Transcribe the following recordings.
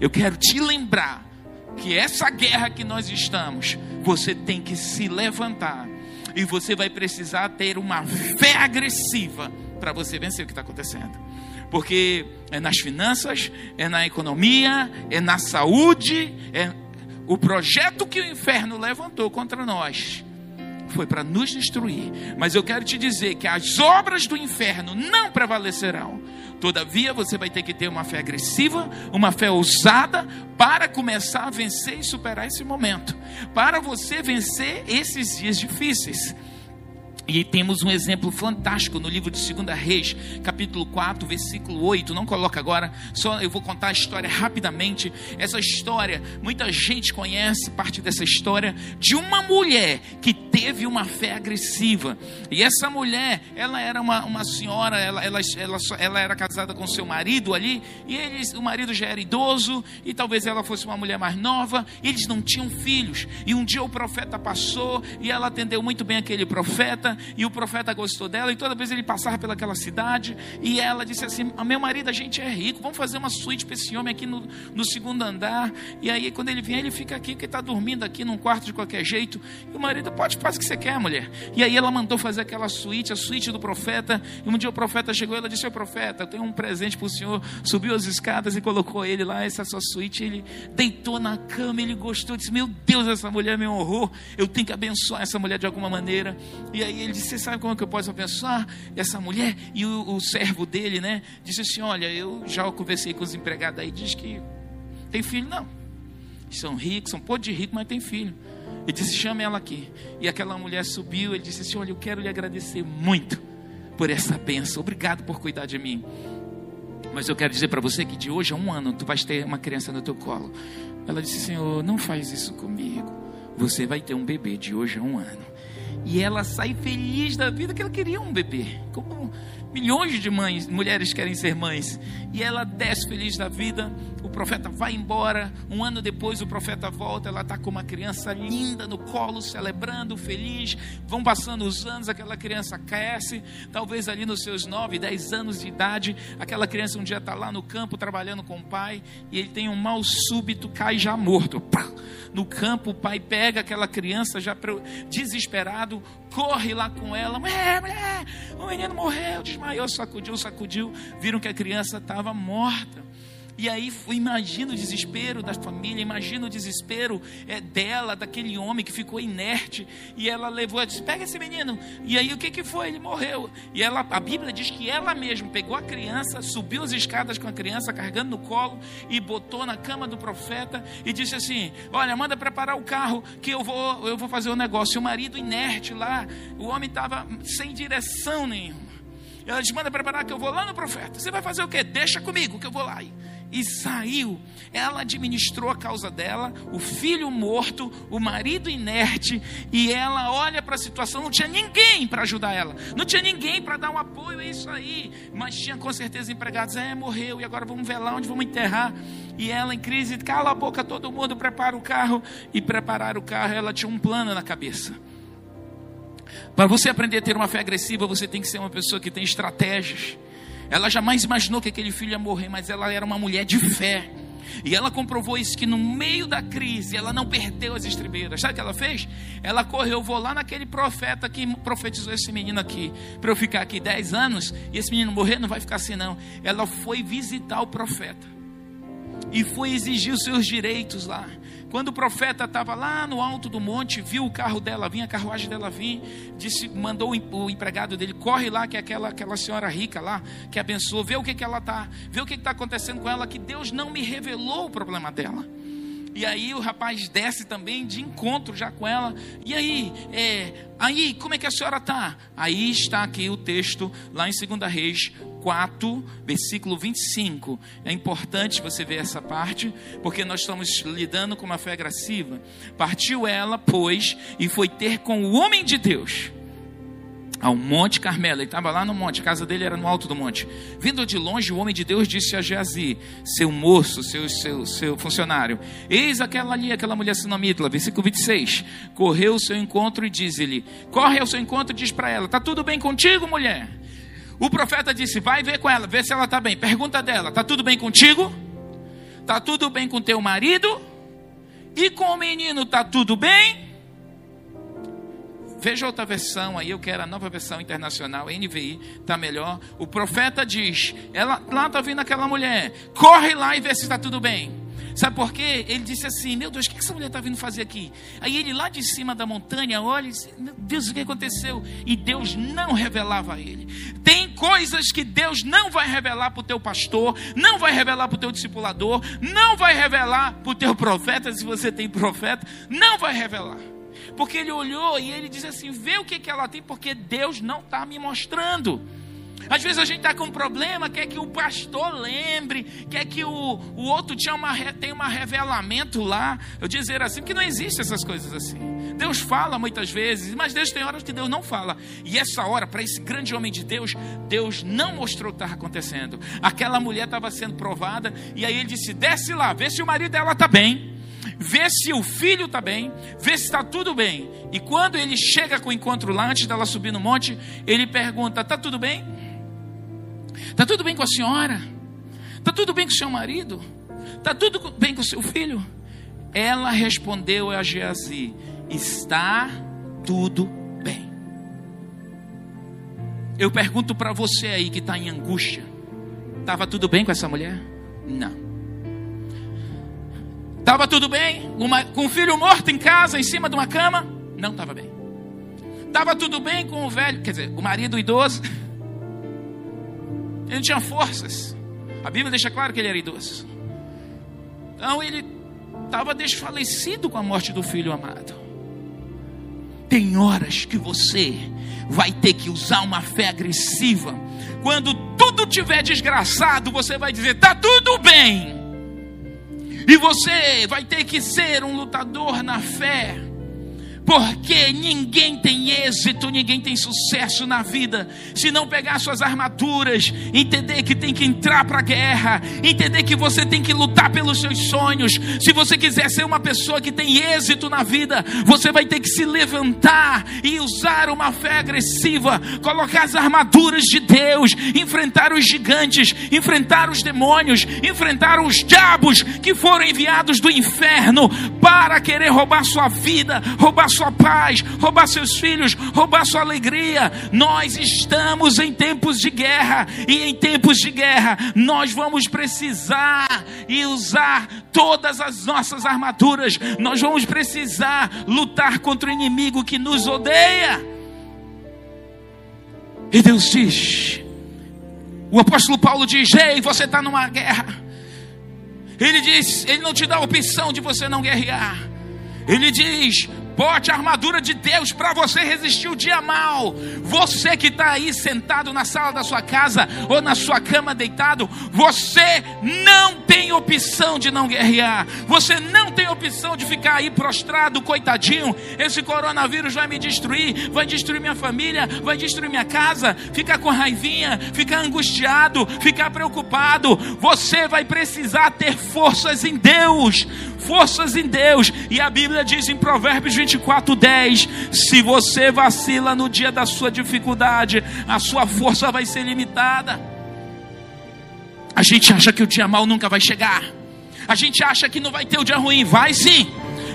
eu quero te lembrar que essa guerra que nós estamos, você tem que se levantar e você vai precisar ter uma fé agressiva para você vencer o que está acontecendo. Porque é nas finanças, é na economia, é na saúde, é o projeto que o inferno levantou contra nós foi para nos destruir. Mas eu quero te dizer que as obras do inferno não prevalecerão. Todavia, você vai ter que ter uma fé agressiva, uma fé ousada, para começar a vencer e superar esse momento. Para você vencer esses dias difíceis. E temos um exemplo fantástico no livro de 2 Reis, capítulo 4, versículo 8. Não coloca agora, só eu vou contar a história rapidamente. Essa história, muita gente conhece parte dessa história de uma mulher que teve uma fé agressiva. E essa mulher, ela era uma, uma senhora, ela, ela, ela, ela era casada com seu marido ali, e eles, o marido já era idoso, e talvez ela fosse uma mulher mais nova, eles não tinham filhos. E um dia o profeta passou, e ela atendeu muito bem aquele profeta e o profeta gostou dela, e toda vez ele passava pelaquela cidade, e ela disse assim: ah, Meu marido, a gente é rico, vamos fazer uma suíte para esse homem aqui no, no segundo andar. E aí, quando ele vier, ele fica aqui, porque está dormindo aqui num quarto de qualquer jeito. E o marido, pode, faz o que você quer, mulher. E aí ela mandou fazer aquela suíte, a suíte do profeta. E um dia o profeta chegou e ela disse: Oi, profeta, eu tenho um presente para o senhor. Subiu as escadas e colocou ele lá, essa sua suíte. Ele deitou na cama, ele gostou, disse: Meu Deus, essa mulher me honrou. Eu tenho que abençoar essa mulher de alguma maneira. E aí ele disse: Você sabe como é que eu posso abençoar essa mulher? E o, o servo dele, né, disse assim: Olha, eu já conversei com os empregados aí, diz que tem filho, não. São ricos, são pô de rico, mas tem filho. Ele disse: Chame ela aqui. E aquela mulher subiu, ele disse assim: Olha, eu quero lhe agradecer muito por essa benção. Obrigado por cuidar de mim. Mas eu quero dizer para você que de hoje a um ano tu vais ter uma criança no teu colo. Ela disse: Senhor, não faz isso comigo. Você vai ter um bebê de hoje a um ano. E ela sai feliz da vida que ela queria um bebê. Como milhões de mães, mulheres querem ser mães. E ela desce feliz da vida. O profeta vai embora. Um ano depois o profeta volta. Ela está com uma criança linda no colo, celebrando, feliz. Vão passando os anos, aquela criança cresce. Talvez ali nos seus 9, 10 anos de idade. Aquela criança um dia está lá no campo trabalhando com o pai. E ele tem um mal súbito, cai já morto. Pá! no campo, o pai pega aquela criança já desesperado, corre lá com ela, mulher, mulher, o menino morreu, desmaiou, sacudiu, sacudiu, viram que a criança estava morta. E aí imagina o desespero da família, imagina o desespero é, dela, daquele homem que ficou inerte. E ela levou, ela disse: pega esse menino. E aí o que, que foi? Ele morreu. E ela, a Bíblia diz que ela mesma pegou a criança, subiu as escadas com a criança, carregando no colo, e botou na cama do profeta e disse assim: Olha, manda preparar o carro que eu vou, eu vou fazer o negócio. E o marido inerte lá, o homem estava sem direção nenhuma. Ela disse: manda preparar que eu vou lá no profeta. Você vai fazer o quê? Deixa comigo que eu vou lá. E e saiu. Ela administrou a causa dela, o filho morto, o marido inerte, e ela olha para a situação, não tinha ninguém para ajudar ela, não tinha ninguém para dar um apoio, é isso aí, mas tinha com certeza empregados, é, morreu, e agora vamos lá onde vamos enterrar. E ela em crise, cala a boca, todo mundo prepara o carro, e preparar o carro, ela tinha um plano na cabeça. Para você aprender a ter uma fé agressiva, você tem que ser uma pessoa que tem estratégias. Ela jamais imaginou que aquele filho ia morrer, mas ela era uma mulher de fé. E ela comprovou isso que no meio da crise ela não perdeu as estribeiras. Sabe o que ela fez? Ela correu, vou lá naquele profeta que profetizou esse menino aqui, para eu ficar aqui 10 anos e esse menino morrer, não vai ficar assim não. Ela foi visitar o profeta e foi exigir os seus direitos lá. Quando o profeta estava lá no alto do monte, viu o carro dela vir, a carruagem dela vir, disse, mandou o empregado dele, corre lá, que é aquela, aquela senhora rica lá, que abençoou, vê o que, que ela está, vê o que está acontecendo com ela, que Deus não me revelou o problema dela. E aí o rapaz desce também de encontro já com ela. E aí, é, aí, como é que a senhora está? Aí está aqui o texto, lá em 2 Reis 4, versículo 25. É importante você ver essa parte, porque nós estamos lidando com uma fé agressiva. Partiu ela, pois, e foi ter com o homem de Deus ao Monte Carmelo. Ele estava lá no monte, a casa dele era no alto do monte. Vindo de longe, o homem de Deus disse a Geazi, seu moço, seu, seu, seu funcionário: Eis aquela ali, aquela mulher sinamítila, versículo 26. Correu ao seu encontro e diz-lhe: Corre ao seu encontro e diz para ela: Está tudo bem contigo, mulher? O profeta disse: Vai ver com ela, vê se ela está bem. Pergunta dela: Está tudo bem contigo? Tá tudo bem com teu marido? E com o menino tá tudo bem? Veja outra versão aí, eu quero a nova versão internacional, NVI, tá melhor. O profeta diz: ela, lá está vindo aquela mulher, corre lá e vê se está tudo bem. Sabe por quê? Ele disse assim: Meu Deus, o que essa mulher está vindo fazer aqui? Aí ele lá de cima da montanha olha e diz: Meu Deus, o que aconteceu? E Deus não revelava a ele. Tem coisas que Deus não vai revelar para o teu pastor, não vai revelar para o teu discipulador, não vai revelar para o teu profeta, se você tem profeta, não vai revelar. Porque ele olhou e ele disse assim: Vê o que, que ela tem, porque Deus não está me mostrando. Às vezes a gente está com um problema, quer que o pastor lembre, quer que o, o outro tenha uma, tenha um revelamento lá. Eu dizer assim, que não existe essas coisas assim. Deus fala muitas vezes, mas Deus tem horas que Deus não fala. E essa hora, para esse grande homem de Deus, Deus não mostrou o que estava acontecendo. Aquela mulher estava sendo provada, e aí ele disse: desce lá, vê se o marido dela está bem vê se o filho está bem, vê se está tudo bem. E quando ele chega com o encontro lá, antes dela subir no monte, ele pergunta: está tudo bem? Está tudo bem com a senhora? Está tudo bem com o seu marido? Está tudo bem com o seu filho? Ela respondeu a Geazi: Está tudo bem. Eu pergunto para você aí que está em angústia: Estava tudo bem com essa mulher? Não. Estava tudo bem? Uma, com o filho morto em casa, em cima de uma cama? Não estava bem. Estava tudo bem com o velho, quer dizer, o marido idoso? Ele não tinha forças. A Bíblia deixa claro que ele era idoso. Então ele estava desfalecido com a morte do filho amado. Tem horas que você vai ter que usar uma fé agressiva. Quando tudo tiver desgraçado, você vai dizer: "Tá tudo bem". E você vai ter que ser um lutador na fé porque ninguém tem êxito, ninguém tem sucesso na vida se não pegar suas armaduras, entender que tem que entrar para a guerra, entender que você tem que lutar pelos seus sonhos. Se você quiser ser uma pessoa que tem êxito na vida, você vai ter que se levantar e usar uma fé agressiva, colocar as armaduras de Deus, enfrentar os gigantes, enfrentar os demônios, enfrentar os diabos que foram enviados do inferno para querer roubar sua vida, roubar sua paz, roubar seus filhos, roubar sua alegria. Nós estamos em tempos de guerra, e em tempos de guerra nós vamos precisar e usar todas as nossas armaduras. Nós vamos precisar lutar contra o inimigo que nos odeia. E Deus diz: o apóstolo Paulo diz: Ei, você está numa guerra. Ele diz: Ele não te dá a opção de você não guerrear. Ele diz: Bote a armadura de Deus para você resistir o dia mal. Você que está aí sentado na sala da sua casa ou na sua cama deitado, você não tem opção de não guerrear. Você não tem opção de ficar aí prostrado, coitadinho. Esse coronavírus vai me destruir, vai destruir minha família, vai destruir minha casa. Ficar com raivinha, ficar angustiado, ficar preocupado. Você vai precisar ter forças em Deus forças em Deus. E a Bíblia diz em Provérbios 24, 10: se você vacila no dia da sua dificuldade, a sua força vai ser limitada. A gente acha que o dia mal nunca vai chegar. A gente acha que não vai ter o dia ruim. Vai sim.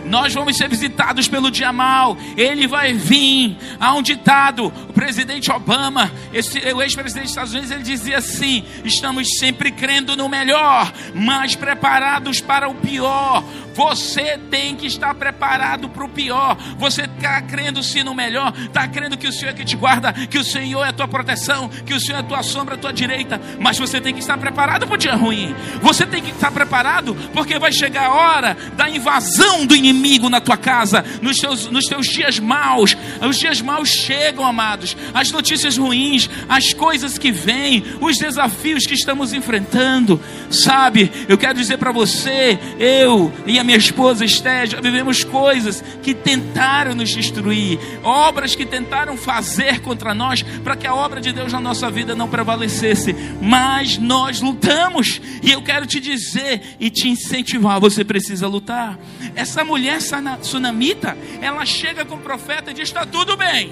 Nós vamos ser visitados pelo dia mal. Ele vai vir. Há um ditado. O presidente Obama, esse, o ex-presidente dos Estados Unidos, ele dizia assim: estamos sempre crendo no melhor, mas preparados para o pior. Você tem que estar preparado para o pior. Você está crendo sim no melhor, está crendo que o Senhor é que te guarda, que o Senhor é a tua proteção, que o Senhor é a tua sombra, a tua direita. Mas você tem que estar preparado para o dia ruim. Você tem que estar preparado porque vai chegar a hora da invasão do inimigo na tua casa, nos teus, nos teus dias maus. Os dias maus chegam, amados. As notícias ruins, as coisas que vêm, os desafios que estamos enfrentando. Sabe, eu quero dizer para você, eu e a minha esposa Esté, vivemos coisas que tentaram nos destruir, obras que tentaram fazer contra nós para que a obra de Deus na nossa vida não prevalecesse, mas nós lutamos, e eu quero te dizer e te incentivar: você precisa lutar. Essa mulher sunamita, ela chega com o profeta e diz: está tudo bem.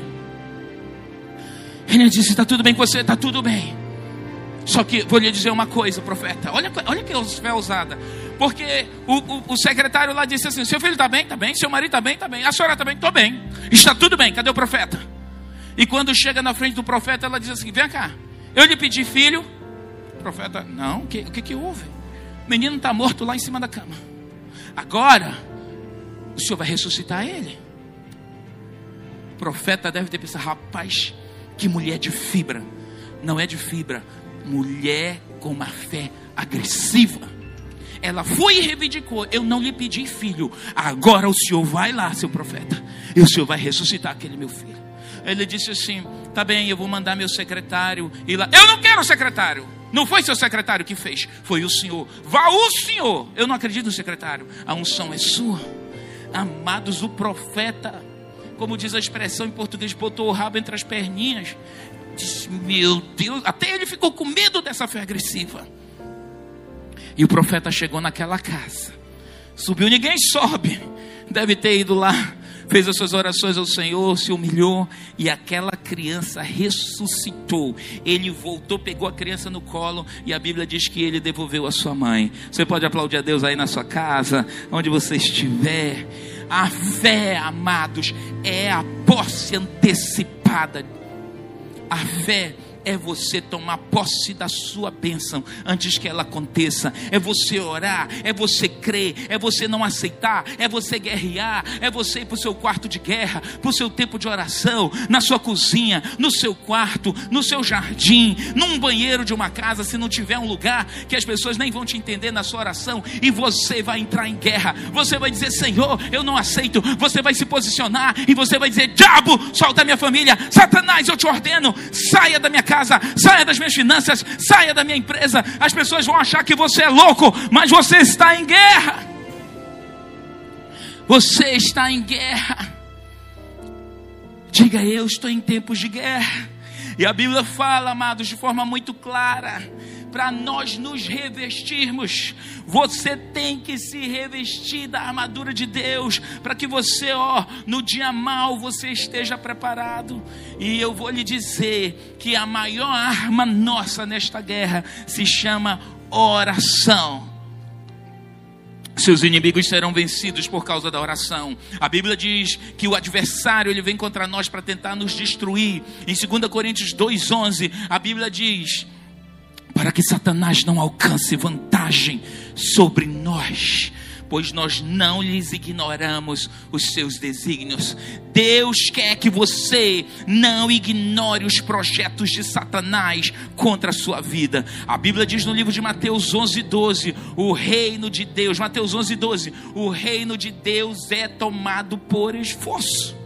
Ele disse: está tudo bem com você, está tudo bem. Só que vou lhe dizer uma coisa, profeta. Olha, olha que ousada. Porque o, o, o, secretário lá disse assim: seu filho está bem? Está bem. Seu marido está bem? Está bem. A senhora está bem? Estou bem. Está tudo bem. Cadê o profeta? E quando chega na frente do profeta, ela diz assim: vem cá. Eu lhe pedi filho. O profeta, não. O que, o que, que houve? O menino está morto lá em cima da cama. Agora, o senhor vai ressuscitar ele. O profeta deve ter pensado: rapaz, que mulher de fibra. Não é de fibra. Mulher com uma fé agressiva. Ela foi e reivindicou: Eu não lhe pedi filho. Agora o senhor vai lá, seu profeta. E o senhor vai ressuscitar aquele meu filho. Ele disse assim: Tá bem, eu vou mandar meu secretário ir lá. Eu não quero secretário. Não foi seu secretário que fez, foi o senhor. Vá o senhor. Eu não acredito no secretário. A unção é sua. Amados, o profeta, como diz a expressão em português, botou o rabo entre as perninhas. Diz, meu Deus, até ele ficou com medo dessa fé agressiva. E o profeta chegou naquela casa. Subiu, ninguém sobe. Deve ter ido lá, fez as suas orações ao Senhor, se humilhou e aquela criança ressuscitou. Ele voltou, pegou a criança no colo e a Bíblia diz que ele devolveu a sua mãe. Você pode aplaudir a Deus aí na sua casa, onde você estiver. A fé, amados, é a posse antecipada. A fé é você tomar posse da sua bênção antes que ela aconteça. É você orar, é você crer, é você não aceitar, é você guerrear, é você ir para o seu quarto de guerra, para o seu tempo de oração, na sua cozinha, no seu quarto, no seu jardim, num banheiro de uma casa, se não tiver um lugar que as pessoas nem vão te entender na sua oração, e você vai entrar em guerra. Você vai dizer: Senhor, eu não aceito. Você vai se posicionar e você vai dizer: Diabo, solta minha família, Satanás, eu te ordeno, saia da minha casa casa, saia das minhas finanças, saia da minha empresa. As pessoas vão achar que você é louco, mas você está em guerra. Você está em guerra. Diga eu estou em tempos de guerra. E a Bíblia fala, amados, de forma muito clara para nós nos revestirmos. Você tem que se revestir da armadura de Deus, para que você, ó, no dia mal você esteja preparado. E eu vou lhe dizer que a maior arma nossa nesta guerra se chama oração seus inimigos serão vencidos por causa da oração. A Bíblia diz que o adversário ele vem contra nós para tentar nos destruir. Em 2 Coríntios 2:11, a Bíblia diz: para que Satanás não alcance vantagem sobre nós, pois nós não lhes ignoramos os seus desígnios. Deus quer que você não ignore os projetos de Satanás contra a sua vida. A Bíblia diz no livro de Mateus 11, 12: o reino de Deus, Mateus 11, 12: o reino de Deus é tomado por esforço.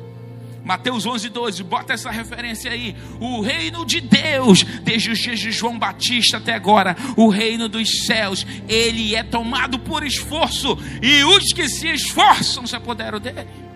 Mateus 11, 12, bota essa referência aí. O reino de Deus, desde os dias de João Batista até agora, o reino dos céus, ele é tomado por esforço, e os que se esforçam se apoderam dele.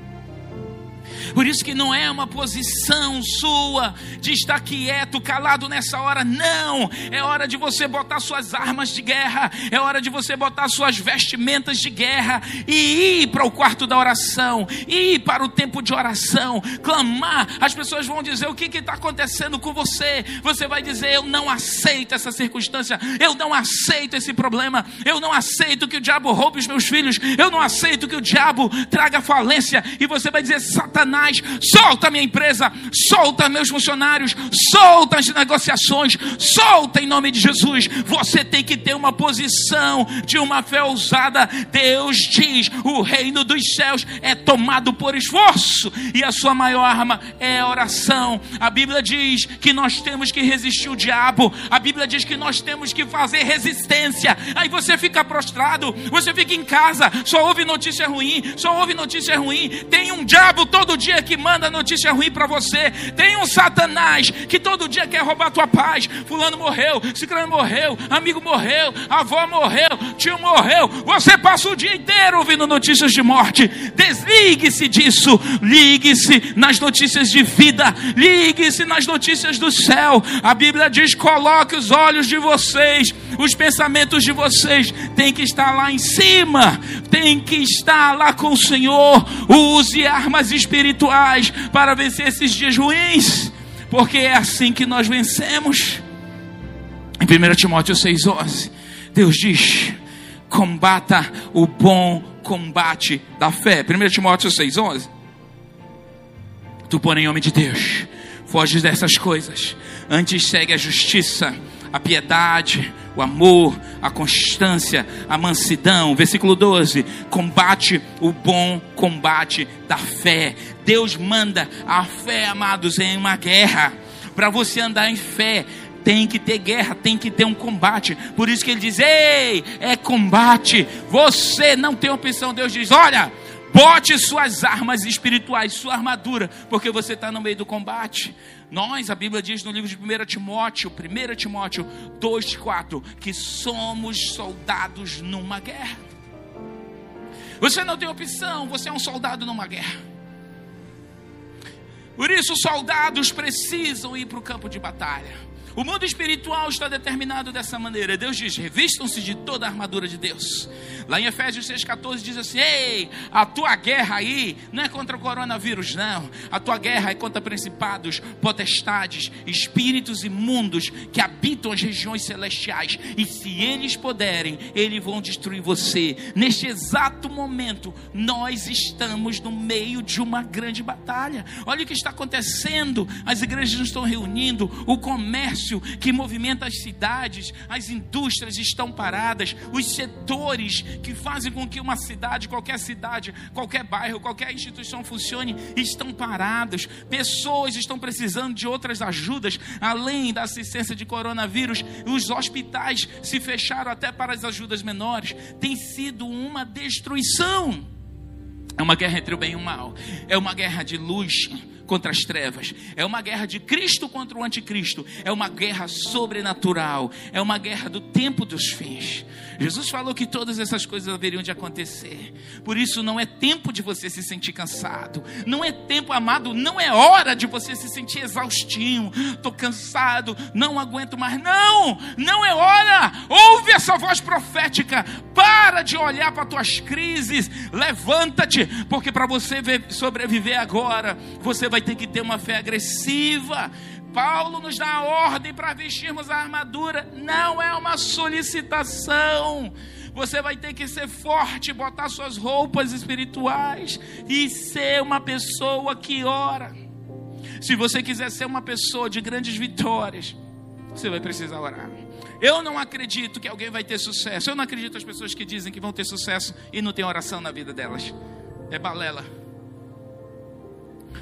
Por isso que não é uma posição sua de estar quieto, calado nessa hora. Não, é hora de você botar suas armas de guerra, é hora de você botar suas vestimentas de guerra e ir para o quarto da oração, ir para o tempo de oração, clamar. As pessoas vão dizer o que está acontecendo com você. Você vai dizer: Eu não aceito essa circunstância, eu não aceito esse problema, eu não aceito que o diabo roube os meus filhos, eu não aceito que o diabo traga falência. E você vai dizer: Satanás mais. Solta minha empresa, solta meus funcionários, solta as negociações, solta em nome de Jesus. Você tem que ter uma posição de uma fé ousada. Deus diz: o reino dos céus é tomado por esforço, e a sua maior arma é a oração. A Bíblia diz que nós temos que resistir o diabo, a Bíblia diz que nós temos que fazer resistência. Aí você fica prostrado, você fica em casa, só ouve notícia ruim, só ouve notícia ruim. Tem um diabo todo dia dia que manda notícia ruim para você. Tem um Satanás que todo dia quer roubar tua paz. Fulano morreu, Ciclano morreu, amigo morreu, avó morreu, tio morreu. Você passa o dia inteiro ouvindo notícias de morte. Desligue-se disso. Ligue-se nas notícias de vida. Ligue-se nas notícias do céu. A Bíblia diz: coloque os olhos de vocês, os pensamentos de vocês tem que estar lá em cima, tem que estar lá com o Senhor. Use armas espirituais espirituais para vencer esses dias ruins, porque é assim que nós vencemos. Em 1 Timóteo 6,11, Deus diz: combata o bom combate da fé. 1 Timóteo 6,11. Tu, porém, homem de Deus, foge dessas coisas. Antes segue a justiça, a piedade, o amor, a constância, a mansidão. Versículo 12: combate o bom combate da fé. Deus manda a fé, amados, em uma guerra. Para você andar em fé, tem que ter guerra, tem que ter um combate. Por isso que ele diz: Ei, é combate. Você não tem opção. Deus diz: Olha, bote suas armas espirituais, sua armadura, porque você está no meio do combate. Nós, a Bíblia diz no livro de 1 Timóteo, 1 Timóteo 2,4, que somos soldados numa guerra. Você não tem opção, você é um soldado numa guerra. Por isso, soldados precisam ir para o campo de batalha. O mundo espiritual está determinado dessa maneira. Deus diz: revistam-se de toda a armadura de Deus. Lá em Efésios 6,14 diz assim: Ei, a tua guerra aí não é contra o coronavírus, não. A tua guerra é contra principados, potestades, espíritos imundos que habitam as regiões celestiais. E se eles puderem, eles vão destruir você. Neste exato momento, nós estamos no meio de uma grande batalha. Olha o que está acontecendo: as igrejas não estão reunindo, o comércio comércio que movimenta as cidades, as indústrias estão paradas, os setores que fazem com que uma cidade, qualquer cidade, qualquer bairro, qualquer instituição funcione, estão parados. Pessoas estão precisando de outras ajudas, além da assistência de coronavírus. Os hospitais se fecharam até para as ajudas menores. Tem sido uma destruição. É uma guerra entre o bem e o mal. É uma guerra de luz contra as trevas. É uma guerra de Cristo contra o anticristo. É uma guerra sobrenatural. É uma guerra do tempo dos fins. Jesus falou que todas essas coisas haveriam de acontecer. Por isso não é tempo de você se sentir cansado. Não é tempo, amado, não é hora de você se sentir exaustinho. Estou cansado, não aguento mais. Não, não é hora. Ouve essa voz profética. Para de olhar para tuas crises. Levanta-te, porque para você sobreviver agora, você vai ter que ter uma fé agressiva. Paulo nos dá a ordem para vestirmos a armadura, não é uma solicitação. Você vai ter que ser forte, botar suas roupas espirituais e ser uma pessoa que ora. Se você quiser ser uma pessoa de grandes vitórias, você vai precisar orar. Eu não acredito que alguém vai ter sucesso. Eu não acredito nas pessoas que dizem que vão ter sucesso e não tem oração na vida delas. É balela.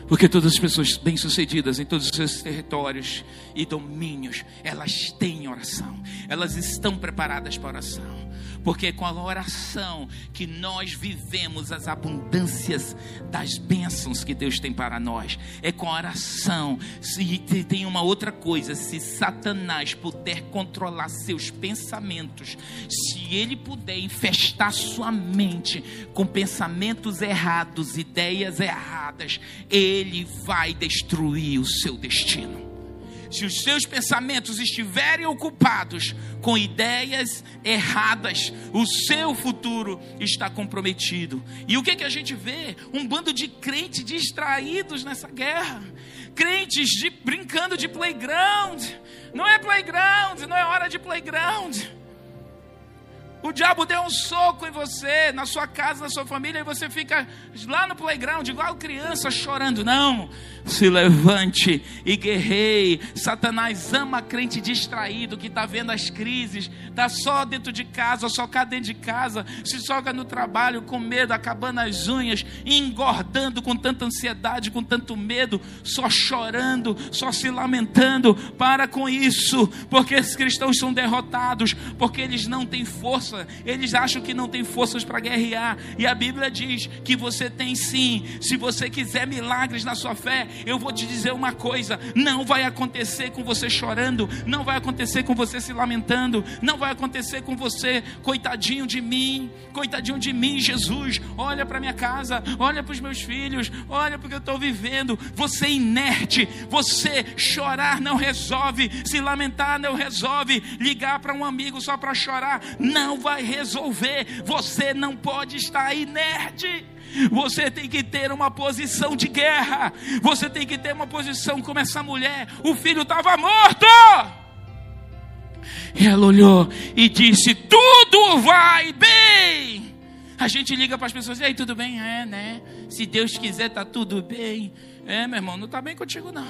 Porque todas as pessoas bem-sucedidas em todos os seus territórios e domínios, elas têm oração, elas estão preparadas para oração. Porque é com a oração que nós vivemos as abundâncias das bênçãos que Deus tem para nós. É com a oração. Se tem uma outra coisa, se Satanás puder controlar seus pensamentos, se ele puder infestar sua mente com pensamentos errados, ideias erradas, ele vai destruir o seu destino se os seus pensamentos estiverem ocupados com ideias erradas, o seu futuro está comprometido. E o que, que a gente vê? Um bando de crentes distraídos nessa guerra. Crentes de, brincando de playground. Não é playground, não é hora de playground. O diabo deu um soco em você, na sua casa, na sua família, e você fica lá no playground, igual criança, chorando. Não, se levante e guerreie. Satanás ama crente distraído, que está vendo as crises, está só dentro de casa, só cá dentro de casa, se soga no trabalho com medo, acabando as unhas, engordando com tanta ansiedade, com tanto medo, só chorando, só se lamentando. Para com isso, porque esses cristãos são derrotados, porque eles não têm força força, eles acham que não tem forças para guerrear. E a Bíblia diz que você tem sim. Se você quiser milagres na sua fé, eu vou te dizer uma coisa: não vai acontecer com você chorando, não vai acontecer com você se lamentando, não vai acontecer com você, coitadinho de mim, coitadinho de mim, Jesus. Olha para minha casa, olha para os meus filhos, olha porque eu estou vivendo. Você é inerte, você chorar não resolve, se lamentar não resolve, ligar para um amigo só para chorar não vai resolver. Você não pode estar inerte. Você tem que ter uma posição de guerra. Você tem que ter uma posição como essa mulher. O filho estava morto. E ela olhou e disse: Tudo vai bem. A gente liga para as pessoas: E aí, tudo bem? É, né? Se Deus quiser, tá tudo bem. É, meu irmão, não está bem contigo, não.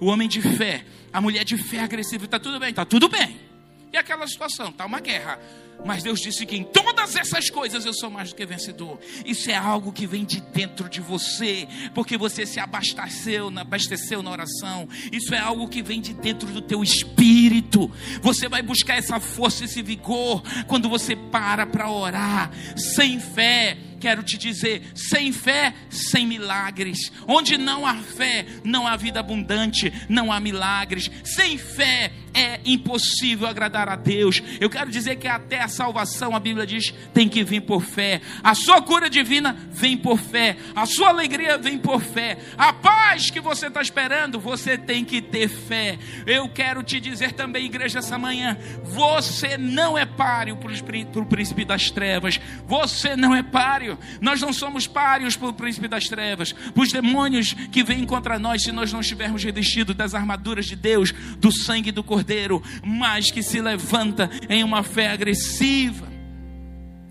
O homem de fé, a mulher de fé agressiva, está tudo bem, está tudo bem. E aquela situação, está uma guerra. Mas Deus disse que em todas essas coisas eu sou mais do que vencedor. Isso é algo que vem de dentro de você, porque você se abasteceu, abasteceu na oração. Isso é algo que vem de dentro do teu espírito. Você vai buscar essa força, esse vigor quando você para para orar. Sem fé, quero te dizer: sem fé, sem milagres. Onde não há fé, não há vida abundante, não há milagres. Sem fé é impossível agradar a Deus. Eu quero dizer que até a salvação, a Bíblia diz, tem que vir por fé. A sua cura divina vem por fé. A sua alegria vem por fé. A paz que você está esperando, você tem que ter fé. Eu quero te dizer também, igreja, essa manhã: você não é páreo para o príncipe das trevas. Você não é páreo. Nós não somos páreos para o príncipe das trevas, para os demônios que vêm contra nós, se nós não estivermos revestidos das armaduras de Deus, do sangue do Cordeiro, mas que se levanta em uma fé agressiva.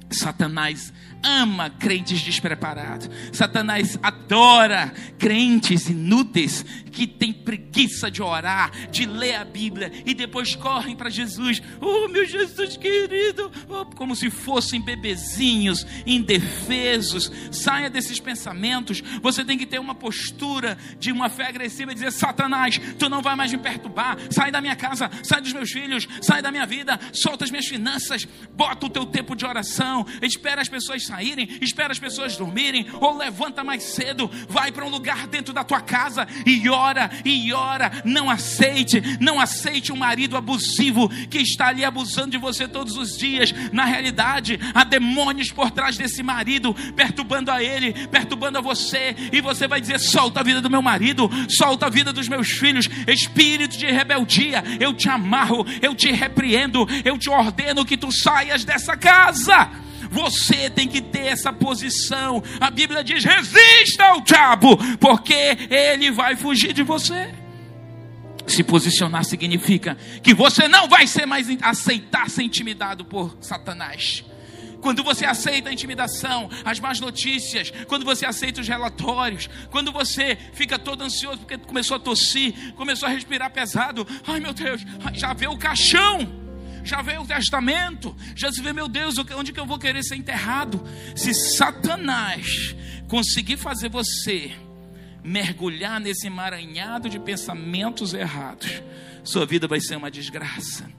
Satanás ama crentes despreparados. Satanás adora crentes inúteis que têm preguiça de orar, de ler a Bíblia e depois correm para Jesus. Oh, meu Jesus querido, oh, como se fossem bebezinhos indefesos. Saia desses pensamentos. Você tem que ter uma postura de uma fé agressiva e dizer: Satanás, tu não vai mais me perturbar. Sai da minha casa, sai dos meus filhos, sai da minha vida, solta as minhas finanças, bota o teu tempo de oração, espera as pessoas saírem, espera as pessoas dormirem, ou levanta mais cedo, vai para um lugar dentro da tua casa e ora, e ora. Não aceite, não aceite um marido abusivo que está ali abusando de você todos os dias. Na realidade, há demônios por trás desse marido, perturbando a ele, perturbando a você, e você vai dizer: solta a vida do meu marido, solta a vida dos meus filhos, espírito de rebeldia, eu te amarro, eu te repreendo, eu te ordeno que tu saias dessa casa. Você tem que ter essa posição. A Bíblia diz: resista ao diabo, porque ele vai fugir de você. Se posicionar significa que você não vai ser mais aceitar ser intimidado por Satanás. Quando você aceita a intimidação, as más notícias, quando você aceita os relatórios, quando você fica todo ansioso porque começou a tossir, começou a respirar pesado, ai meu Deus, já vê o caixão já veio o testamento, já se vê, meu Deus, onde que eu vou querer ser enterrado? Se Satanás conseguir fazer você mergulhar nesse emaranhado de pensamentos errados, sua vida vai ser uma desgraça.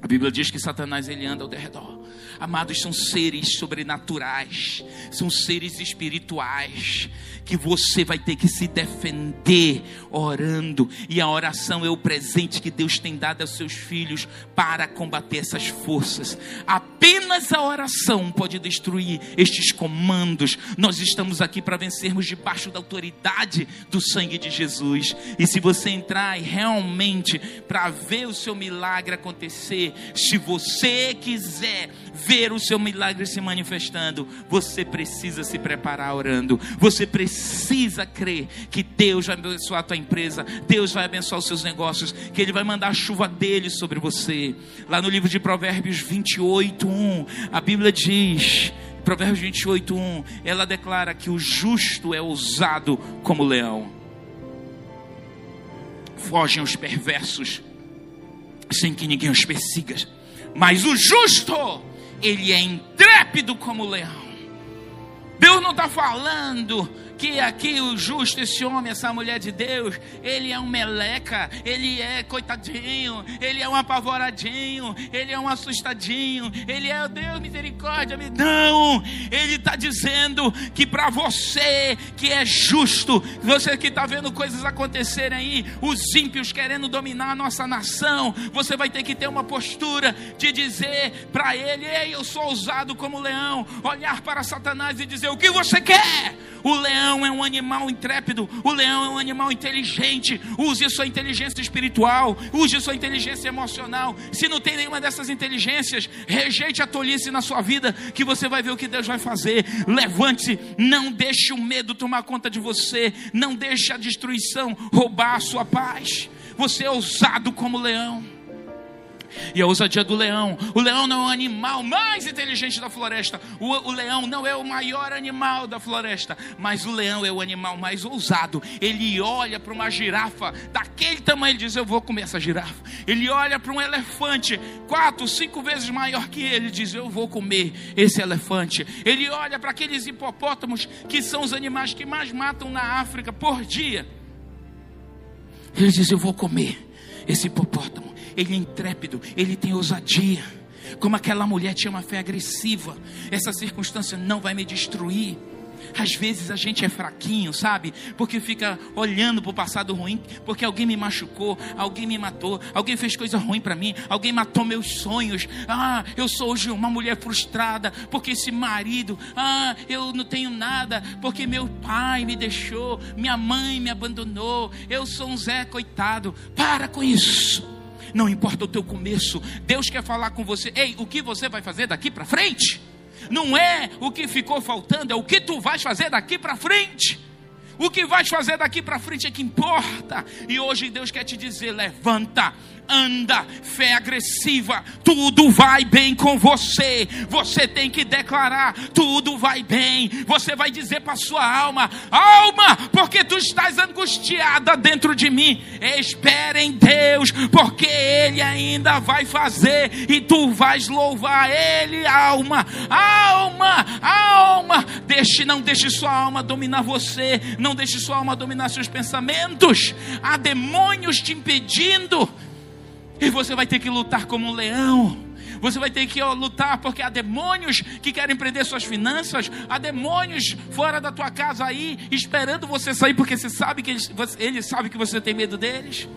A Bíblia diz que Satanás ele anda ao redor. Amados, são seres sobrenaturais, são seres espirituais que você vai ter que se defender orando, e a oração é o presente que Deus tem dado aos seus filhos para combater essas forças. Apenas a oração pode destruir estes comandos. Nós estamos aqui para vencermos debaixo da autoridade do sangue de Jesus. E se você entrar realmente para ver o seu milagre acontecer, se você quiser ver o seu milagre se manifestando, você precisa se preparar orando. Você precisa crer que Deus vai abençoar a tua empresa, Deus vai abençoar os seus negócios, que Ele vai mandar a chuva dele sobre você. Lá no livro de Provérbios 28, 1, a Bíblia diz. Provérbios 28, 1, ela declara que o justo é ousado como leão. Fogem os perversos sem que ninguém os persiga. Mas o justo ele é intrépido como leão. Deus não está falando que aqui o justo, esse homem, essa mulher de Deus, ele é um meleca, ele é coitadinho, ele é um apavoradinho, ele é um assustadinho, ele é o Deus misericórdia. Não, ele está dizendo que para você que é justo, você que está vendo coisas acontecerem aí, os ímpios querendo dominar a nossa nação, você vai ter que ter uma postura de dizer para ele: Ei, eu sou ousado como leão, olhar para Satanás e dizer: O que você quer? O leão é um animal intrépido, o leão é um animal inteligente. Use sua inteligência espiritual, use sua inteligência emocional. Se não tem nenhuma dessas inteligências, rejeite a tolice na sua vida, que você vai ver o que Deus vai fazer. Levante-se, não deixe o medo tomar conta de você, não deixe a destruição roubar a sua paz. Você é ousado como leão. E a ousadia do leão. O leão não é o animal mais inteligente da floresta. O, o, leão não é o maior animal da floresta. Mas o leão é o animal mais ousado. Ele olha para uma girafa daquele tamanho e diz: Eu vou comer essa girafa. Ele olha para um elefante quatro, cinco vezes maior que ele e diz: Eu vou comer esse elefante. Ele olha para aqueles hipopótamos que são os animais que mais matam na África por dia. Ele diz: Eu vou comer esse hipopótamo ele é intrépido, ele tem ousadia. Como aquela mulher tinha uma fé agressiva. Essa circunstância não vai me destruir. Às vezes a gente é fraquinho, sabe? Porque fica olhando para o passado ruim, porque alguém me machucou, alguém me matou, alguém fez coisa ruim para mim, alguém matou meus sonhos. Ah, eu sou hoje uma mulher frustrada, porque esse marido, ah, eu não tenho nada, porque meu pai me deixou, minha mãe me abandonou, eu sou um Zé coitado. Para com isso. Não importa o teu começo, Deus quer falar com você. Ei, o que você vai fazer daqui para frente? Não é o que ficou faltando, é o que tu vais fazer daqui para frente. O que vais fazer daqui para frente é que importa. E hoje Deus quer te dizer: levanta, anda, fé agressiva, tudo vai bem com você. Você tem que declarar: tudo vai bem. Você vai dizer para sua alma: alma, porque tu estás angustiada dentro de mim. Espere em Deus, porque Ele ainda vai fazer e tu vais louvar Ele, alma, alma, alma. Deixe, não deixe sua alma dominar você, não deixe sua alma dominar seus pensamentos. Há demônios te impedindo e você vai ter que lutar como um leão. Você vai ter que lutar porque há demônios que querem prender suas finanças, há demônios fora da tua casa aí esperando você sair porque você sabe que eles, você, eles sabem que você tem medo deles.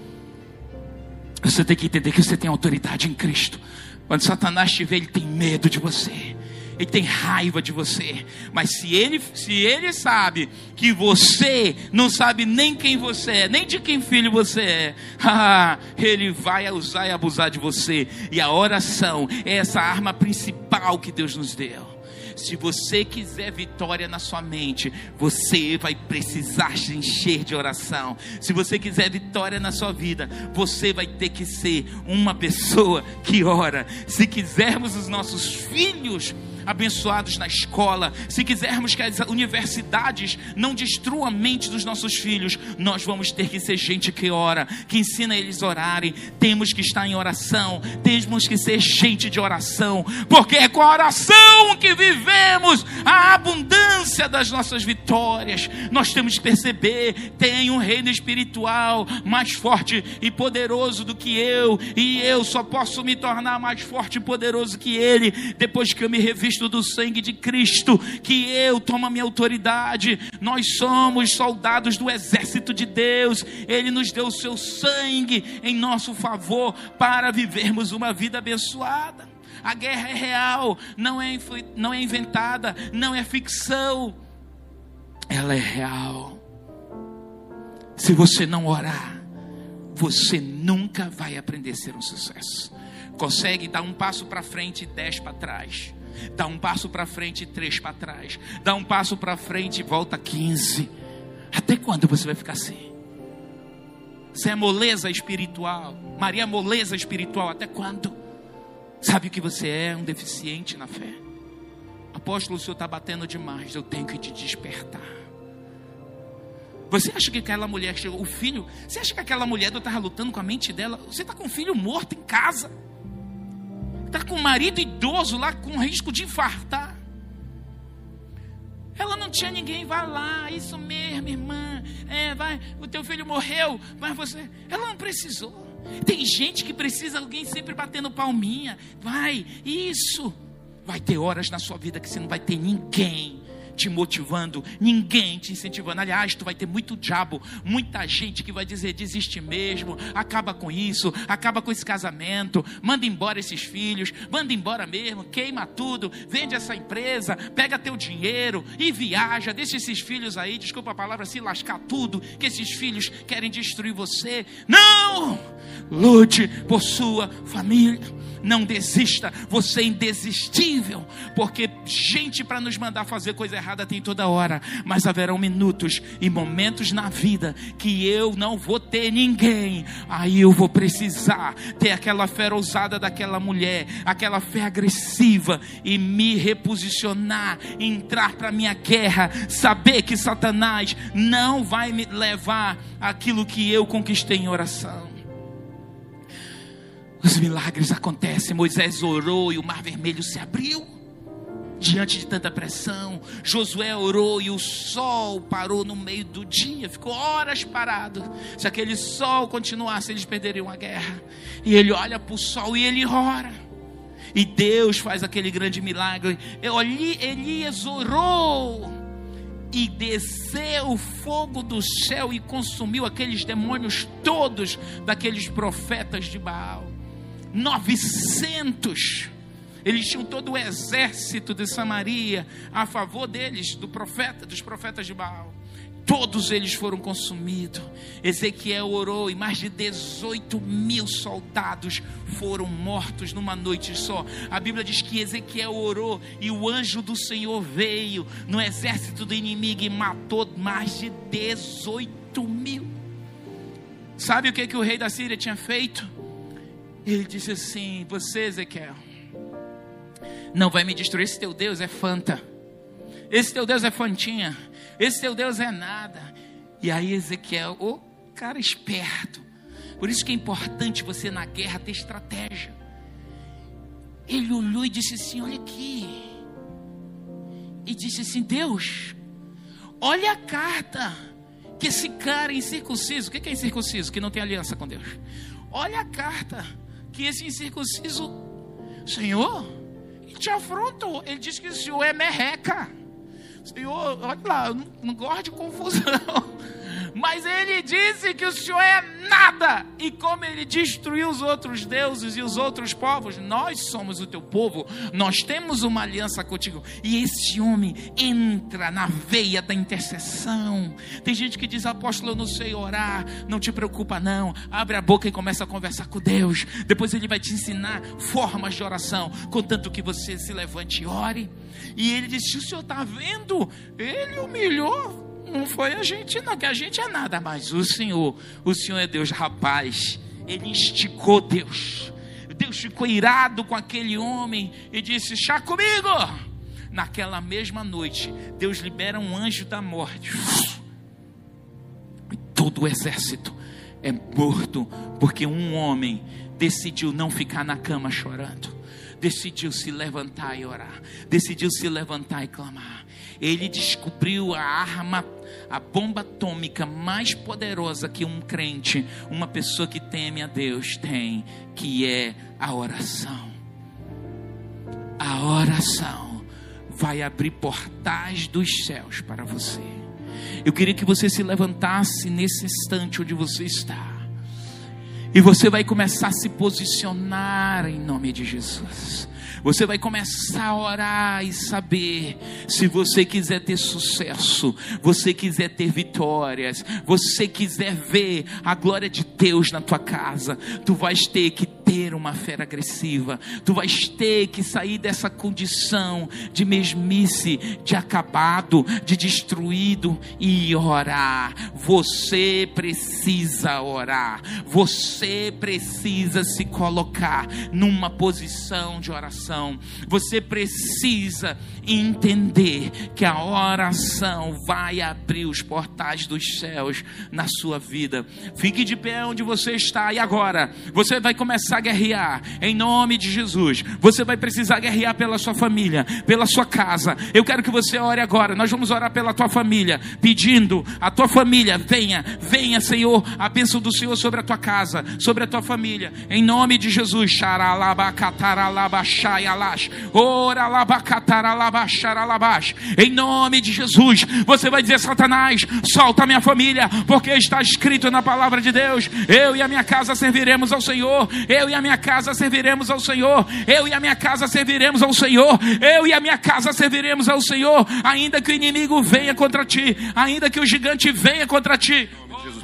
Você tem que entender que você tem autoridade em Cristo. Quando Satanás te vê, ele tem medo de você ele tem raiva de você. Mas se ele, se ele sabe que você não sabe nem quem você é, nem de quem filho você é, ele vai usar e abusar de você. E a oração é essa arma principal que Deus nos deu. Se você quiser vitória na sua mente, você vai precisar se encher de oração. Se você quiser vitória na sua vida, você vai ter que ser uma pessoa que ora. Se quisermos os nossos filhos abençoados na escola, se quisermos que as universidades não destruam a mente dos nossos filhos, nós vamos ter que ser gente que ora, que ensina eles a orarem. Temos que estar em oração, temos que ser gente de oração, porque é com a oração que vivemos a abundância das nossas vitórias. Nós temos que perceber: tem um reino espiritual mais forte e poderoso do que eu, e eu só posso me tornar mais forte e poderoso que ele depois que eu me revisto do sangue de Cristo, que eu tomo a minha autoridade. Nós somos soldados do exército de Deus. Ele nos deu o seu sangue em nosso favor para vivermos uma vida abençoada. A guerra é real, não é, não é inventada, não é ficção. Ela é real. Se você não orar, você nunca vai aprender a ser um sucesso. Consegue dar um passo para frente e dez para trás. Dá um passo para frente e três para trás. Dá um passo para frente e volta 15. Até quando você vai ficar assim? Você é moleza espiritual. Maria moleza espiritual. Até quando? Sabe o que você é? Um deficiente na fé. Apóstolo, o senhor está batendo demais. Eu tenho que te despertar. Você acha que aquela mulher que chegou, o filho, você acha que aquela mulher estava lutando com a mente dela? Você está com um filho morto em casa está com o marido idoso lá com risco de infartar. Ela não tinha ninguém, vai lá, isso mesmo, irmã. É, vai, o teu filho morreu, mas você. Ela não precisou. Tem gente que precisa alguém sempre batendo palminha. Vai, isso. Vai ter horas na sua vida que você não vai ter ninguém te motivando, ninguém te incentivando. Aliás, tu vai ter muito diabo, muita gente que vai dizer: desiste mesmo, acaba com isso, acaba com esse casamento, manda embora esses filhos, manda embora mesmo, queima tudo, vende essa empresa, pega teu dinheiro e viaja, deixa esses filhos aí, desculpa a palavra, se lascar tudo, que esses filhos querem destruir você. Não! Lute por sua família não desista, você é indesistível, porque gente para nos mandar fazer coisa errada errada tem toda hora, mas haverão minutos e momentos na vida que eu não vou ter ninguém. Aí eu vou precisar ter aquela fé ousada daquela mulher, aquela fé agressiva e me reposicionar, entrar para minha guerra, saber que Satanás não vai me levar aquilo que eu conquistei em oração. Os milagres acontecem. Moisés orou e o mar vermelho se abriu. Diante de tanta pressão, Josué orou e o sol parou no meio do dia, ficou horas parado. Se aquele sol continuasse, eles perderiam a guerra. E ele olha para o sol e ele ora. E Deus faz aquele grande milagre. Elias orou e desceu fogo do céu e consumiu aqueles demônios todos daqueles profetas de Baal. 900. Eles tinham todo o exército de Samaria a favor deles, do profeta, dos profetas de Baal. Todos eles foram consumidos. Ezequiel orou e mais de 18 mil soldados foram mortos numa noite só. A Bíblia diz que Ezequiel orou e o anjo do Senhor veio no exército do inimigo e matou mais de 18 mil. Sabe o que, que o rei da Síria tinha feito? Ele disse assim: Você, Ezequiel, não vai me destruir. Esse teu Deus é fanta. Esse teu Deus é fantinha. Esse teu Deus é nada. E aí, Ezequiel, o cara esperto. Por isso que é importante você na guerra ter estratégia. Ele olhou e disse assim: Olha aqui. E disse assim: Deus, olha a carta que esse cara incircunciso. O que é incircunciso? Que não tem aliança com Deus. Olha a carta que esse incircunciso, Senhor, te afrontou. Ele disse que o Senhor é merreca. Senhor, olha lá, eu não, não gosto de confusão. Mas ele disse que o Senhor é nada. E como ele destruiu os outros deuses e os outros povos, nós somos o teu povo, nós temos uma aliança contigo. E esse homem entra na veia da intercessão. Tem gente que diz, apóstolo, eu não sei orar. Não te preocupa, não. Abre a boca e começa a conversar com Deus. Depois ele vai te ensinar formas de oração, contanto que você se levante e ore. E ele disse: O senhor está vendo? Ele humilhou não foi a gente, não, que a gente é nada, mas o Senhor, o Senhor é Deus, rapaz. Ele instigou Deus. Deus ficou irado com aquele homem e disse: Chá comigo. Naquela mesma noite, Deus libera um anjo da morte. E todo o exército é morto, porque um homem decidiu não ficar na cama chorando, decidiu se levantar e orar, decidiu se levantar e clamar. Ele descobriu a arma a bomba atômica mais poderosa que um crente, uma pessoa que teme a Deus tem, que é a oração. A oração vai abrir portais dos céus para você. Eu queria que você se levantasse nesse instante onde você está. E você vai começar a se posicionar em nome de Jesus. Você vai começar a orar e saber se você quiser ter sucesso, você quiser ter vitórias, você quiser ver a glória de Deus na tua casa, tu vais ter que uma fé agressiva, tu vais ter que sair dessa condição de mesmice, de acabado, de destruído e orar. Você precisa orar, você precisa se colocar numa posição de oração. Você precisa entender que a oração vai abrir os portais dos céus na sua vida. Fique de pé onde você está e agora você vai começar a guerrear em nome de Jesus. Você vai precisar guerrear pela sua família, pela sua casa. Eu quero que você ore agora. Nós vamos orar pela tua família, pedindo a tua família, venha, venha, Senhor, a bênção do Senhor sobre a tua casa, sobre a tua família. Em nome de Jesus. Em nome de Jesus, você vai dizer: Satanás, solta minha família, porque está escrito na palavra de Deus: eu e a minha casa serviremos ao Senhor, eu e a minha casa serviremos ao Senhor, eu e a minha casa serviremos ao Senhor, eu e a minha casa serviremos ao Senhor, ainda que o inimigo venha contra ti, ainda que o gigante venha contra ti.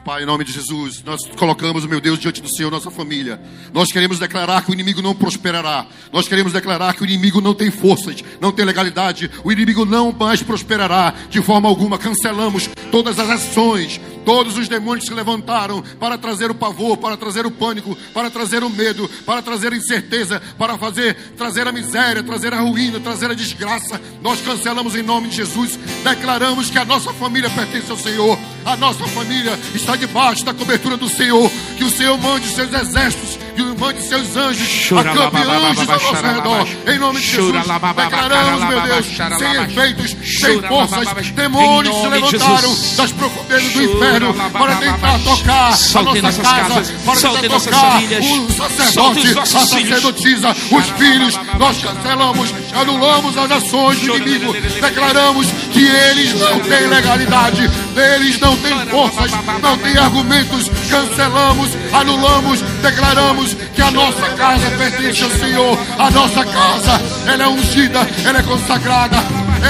Pai, em nome de Jesus, nós colocamos, meu Deus, diante do Senhor nossa família. Nós queremos declarar que o inimigo não prosperará. Nós queremos declarar que o inimigo não tem forças, não tem legalidade. O inimigo não mais prosperará de forma alguma. Cancelamos todas as ações, todos os demônios se levantaram para trazer o pavor, para trazer o pânico, para trazer o medo, para trazer a incerteza, para fazer trazer a miséria, trazer a ruína, trazer a desgraça. Nós cancelamos em nome de Jesus. Declaramos que a nossa família pertence ao Senhor. A nossa família está debaixo da cobertura do Senhor. Que o Senhor mande seus exércitos e mande seus anjos, acampe anjos ao nosso redor. Em nome de Jesus, declaramos, meu Deus, sem efeitos, sem forças, demônios se levantaram das profundezas do inferno para tentar tocar a nossa casa, para tentar tocar o sacerdote, a sacerdotisa, os filhos. Nós cancelamos, anulamos as ações do inimigo, declaramos que eles não têm legalidade, eles não têm forças, não têm argumentos. Cancelamos, anulamos, declaramos que a nossa casa pertence ao Senhor. A nossa casa, ela é ungida, ela é consagrada,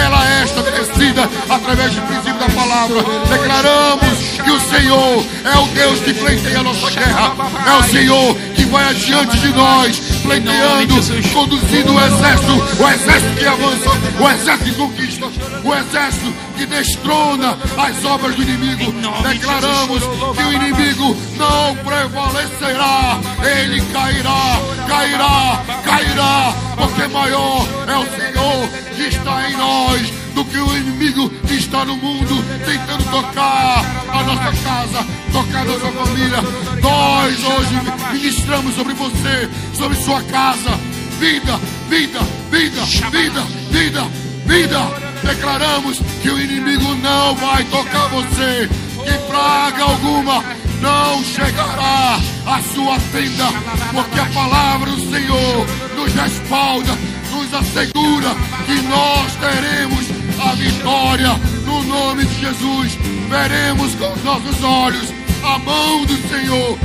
ela é estabelecida através do princípio da palavra. Declaramos que o Senhor é o Deus que pleiteia a nossa guerra, é o Senhor que vai adiante de nós, pleiteando, conduzindo o exército, o exército que avança, o exército que conquista, o exército que destrona as obras do inimigo. Declaramos que o inimigo não prevalecerá, ele cairá, cairá, cairá, porque maior é o Senhor que está em nós do que o inimigo que está no mundo tentando tocar a nossa casa, tocar a nossa família. Nós hoje ministramos sobre você, sobre sua casa. Vida, vida, vida, vida, vida, vida. Declaramos que o inimigo não vai tocar você, que praga alguma não chegará à sua tenda, porque a palavra do Senhor nos respalda, nos assegura que nós teremos a vitória no nome de Jesus. Veremos com os nossos olhos a mão do Senhor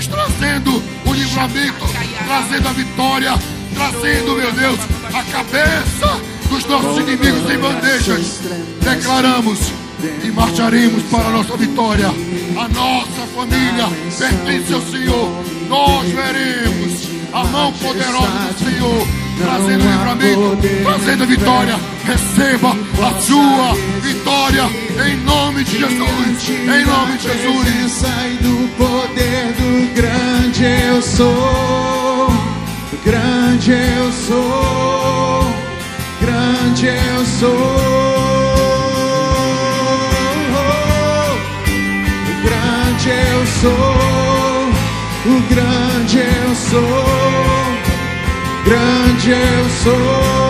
nos trazendo o livramento, trazendo a vitória, trazendo, meu Deus, a cabeça dos nossos inimigos em bandejas. Declaramos e marcharemos para a nossa vitória. A nossa família pertence ao Senhor. Nós veremos a mão poderosa do Senhor trazendo livramento, trazendo vitória. Receba a sua vitória em nome de Jesus. Em nome de Jesus. Sai do poder do grande eu sou. Grande eu sou. Grande eu sou. grande eu sou, o grande eu sou, grande eu sou.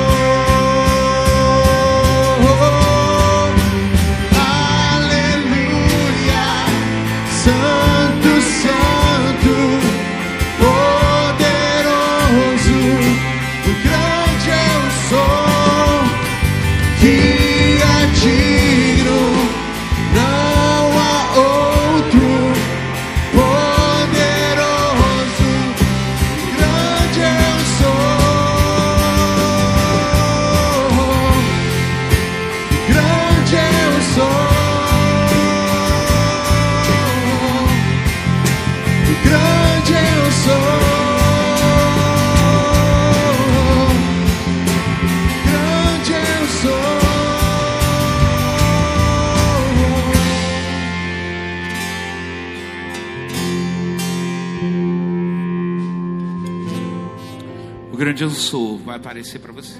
Grande eu sou vai aparecer para você.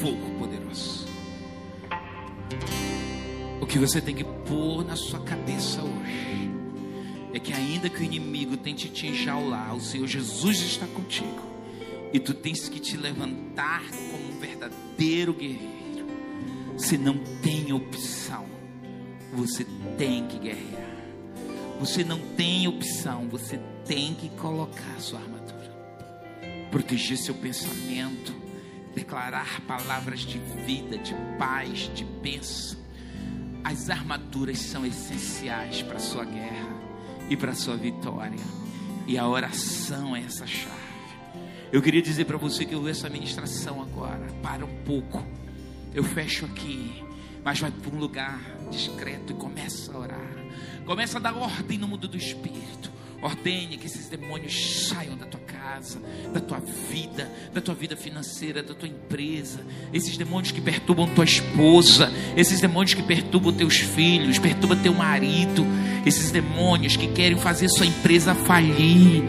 Fogo poderoso. O que você tem que pôr na sua cabeça hoje é que ainda que o inimigo tente te enjaular, o Senhor Jesus está contigo. E tu tens que te levantar como um verdadeiro guerreiro. Você não tem opção. Você tem que guerrear. Você não tem opção. Você tem que colocar a sua armadura proteger seu pensamento, declarar palavras de vida, de paz, de bênção. As armaduras são essenciais para a sua guerra e para a sua vitória. E a oração é essa chave. Eu queria dizer para você que eu essa ministração agora. Para um pouco. Eu fecho aqui. mas vai para um lugar discreto e começa a orar. Começa a dar ordem no mundo do espírito. Ordene que esses demônios saiam da tua casa, da tua vida, da tua vida financeira, da tua empresa. Esses demônios que perturbam tua esposa, esses demônios que perturbam teus filhos, perturbam teu marido, esses demônios que querem fazer sua empresa falir.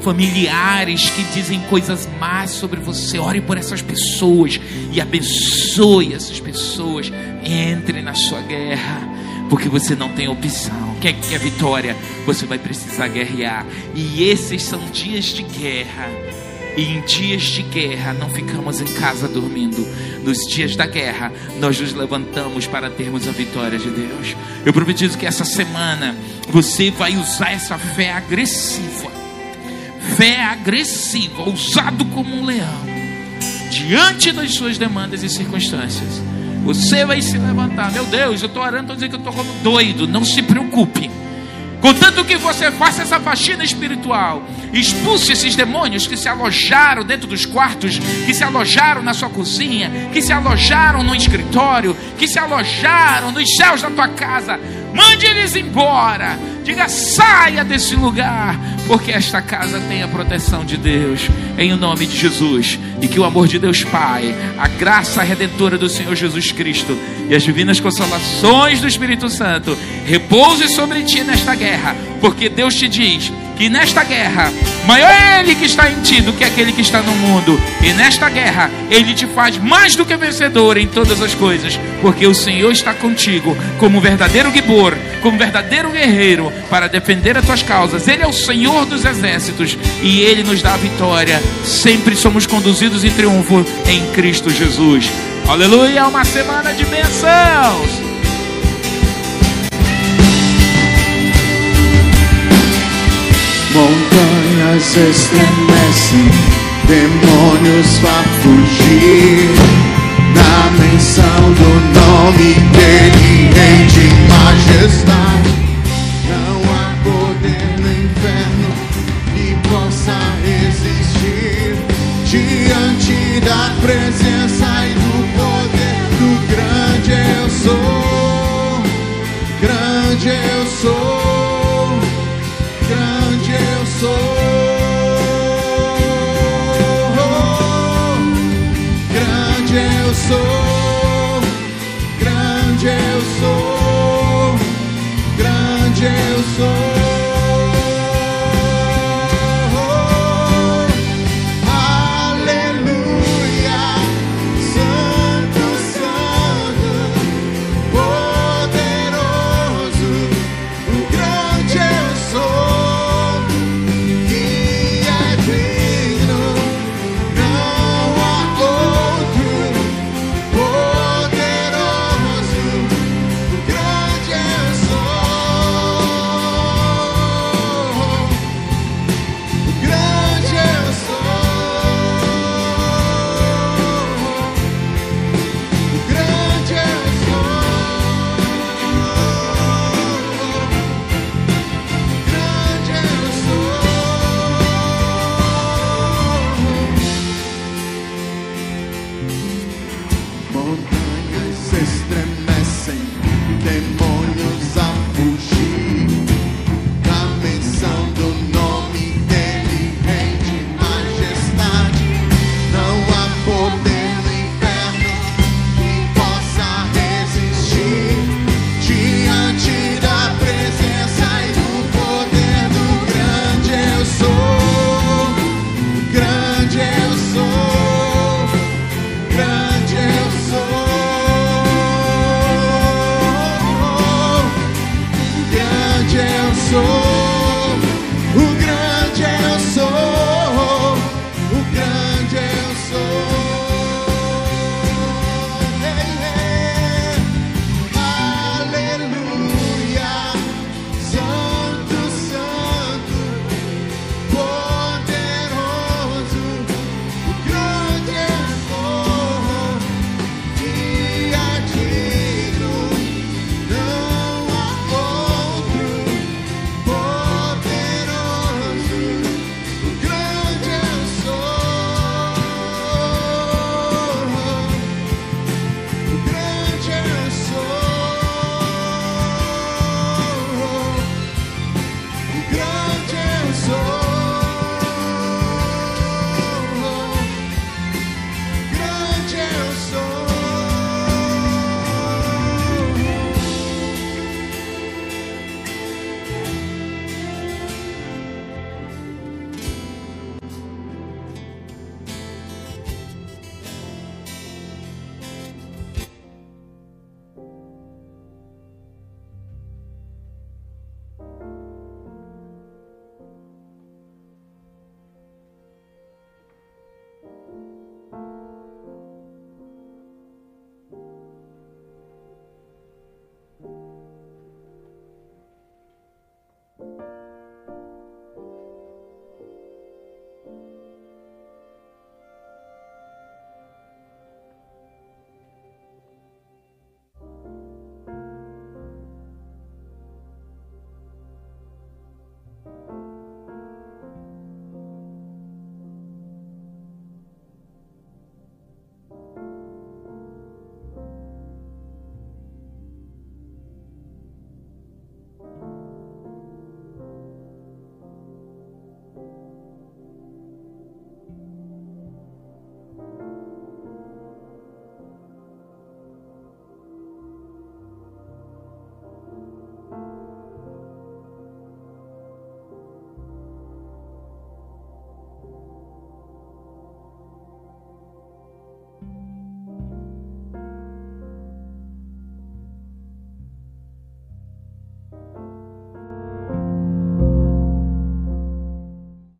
Familiares que dizem coisas más sobre você, ore por essas pessoas e abençoe essas pessoas. Entre na sua guerra, porque você não tem opção. Quer que quer vitória? Você vai precisar guerrear. E esses são dias de guerra. E em dias de guerra não ficamos em casa dormindo. Nos dias da guerra, nós nos levantamos para termos a vitória de Deus. Eu profetizo que essa semana você vai usar essa fé agressiva. Fé agressiva, ousado como um leão, diante das suas demandas e circunstâncias. Você vai se levantar. Meu Deus, eu estou orando, estou dizendo que eu estou como doido. Não se preocupe. Contanto que você faça essa faxina espiritual, expulse esses demônios que se alojaram dentro dos quartos, que se alojaram na sua cozinha, que se alojaram no escritório, que se alojaram nos céus da tua casa. Mande eles embora. Diga, saia desse lugar, porque esta casa tem a proteção de Deus, em nome de Jesus. E que o amor de Deus Pai, a graça redentora do Senhor Jesus Cristo e as divinas consolações do Espírito Santo repouse sobre ti nesta guerra, porque Deus te diz que nesta guerra, maior é Ele que está em ti do que aquele que está no mundo, e nesta guerra, Ele te faz mais do que vencedor em todas as coisas, porque o Senhor está contigo, como verdadeiro guibor, como verdadeiro guerreiro, para defender as tuas causas. Ele é o Senhor dos exércitos e Ele nos dá a vitória. Sempre somos conduzidos em triunfo em Cristo Jesus. Aleluia! Uma semana de bênçãos! Montanhas estremecem, demônios vá fugir. Na menção do nome dele, rei de majestade. Sou.